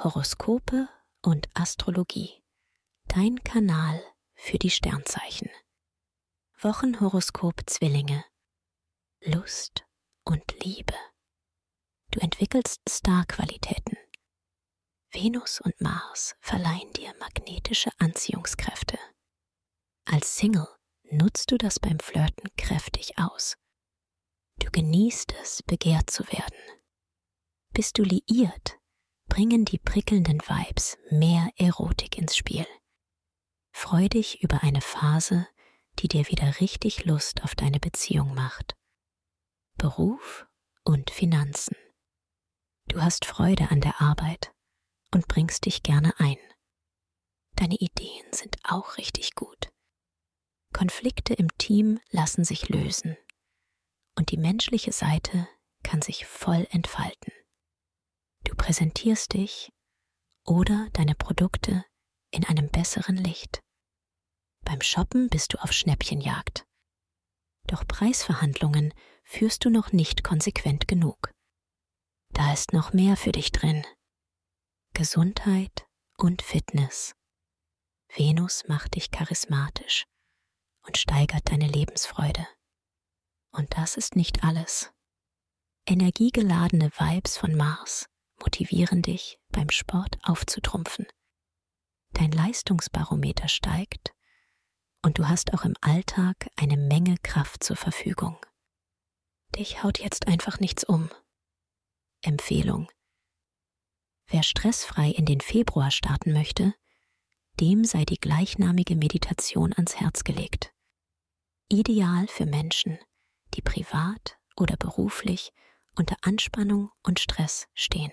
Horoskope und Astrologie. Dein Kanal für die Sternzeichen. Wochenhoroskop Zwillinge. Lust und Liebe. Du entwickelst Starqualitäten. Venus und Mars verleihen dir magnetische Anziehungskräfte. Als Single nutzt du das beim Flirten kräftig aus. Du genießt es, begehrt zu werden. Bist du liiert, bringen die prickelnden Vibes mehr Erotik ins Spiel. Freu dich über eine Phase, die dir wieder richtig Lust auf deine Beziehung macht. Beruf und Finanzen. Du hast Freude an der Arbeit und bringst dich gerne ein. Deine Ideen sind auch richtig gut. Konflikte im Team lassen sich lösen und die menschliche Seite kann sich voll entfalten. Du präsentierst dich oder deine Produkte in einem besseren Licht. Beim Shoppen bist du auf Schnäppchenjagd. Doch Preisverhandlungen führst du noch nicht konsequent genug. Da ist noch mehr für dich drin. Gesundheit und Fitness. Venus macht dich charismatisch und steigert deine Lebensfreude. Und das ist nicht alles. Energiegeladene Vibes von Mars motivieren dich, beim Sport aufzutrumpfen. Dein Leistungsbarometer steigt und du hast auch im Alltag eine Menge Kraft zur Verfügung. Dich haut jetzt einfach nichts um. Empfehlung. Wer stressfrei in den Februar starten möchte, dem sei die gleichnamige Meditation ans Herz gelegt. Ideal für Menschen, die privat oder beruflich unter Anspannung und Stress stehen.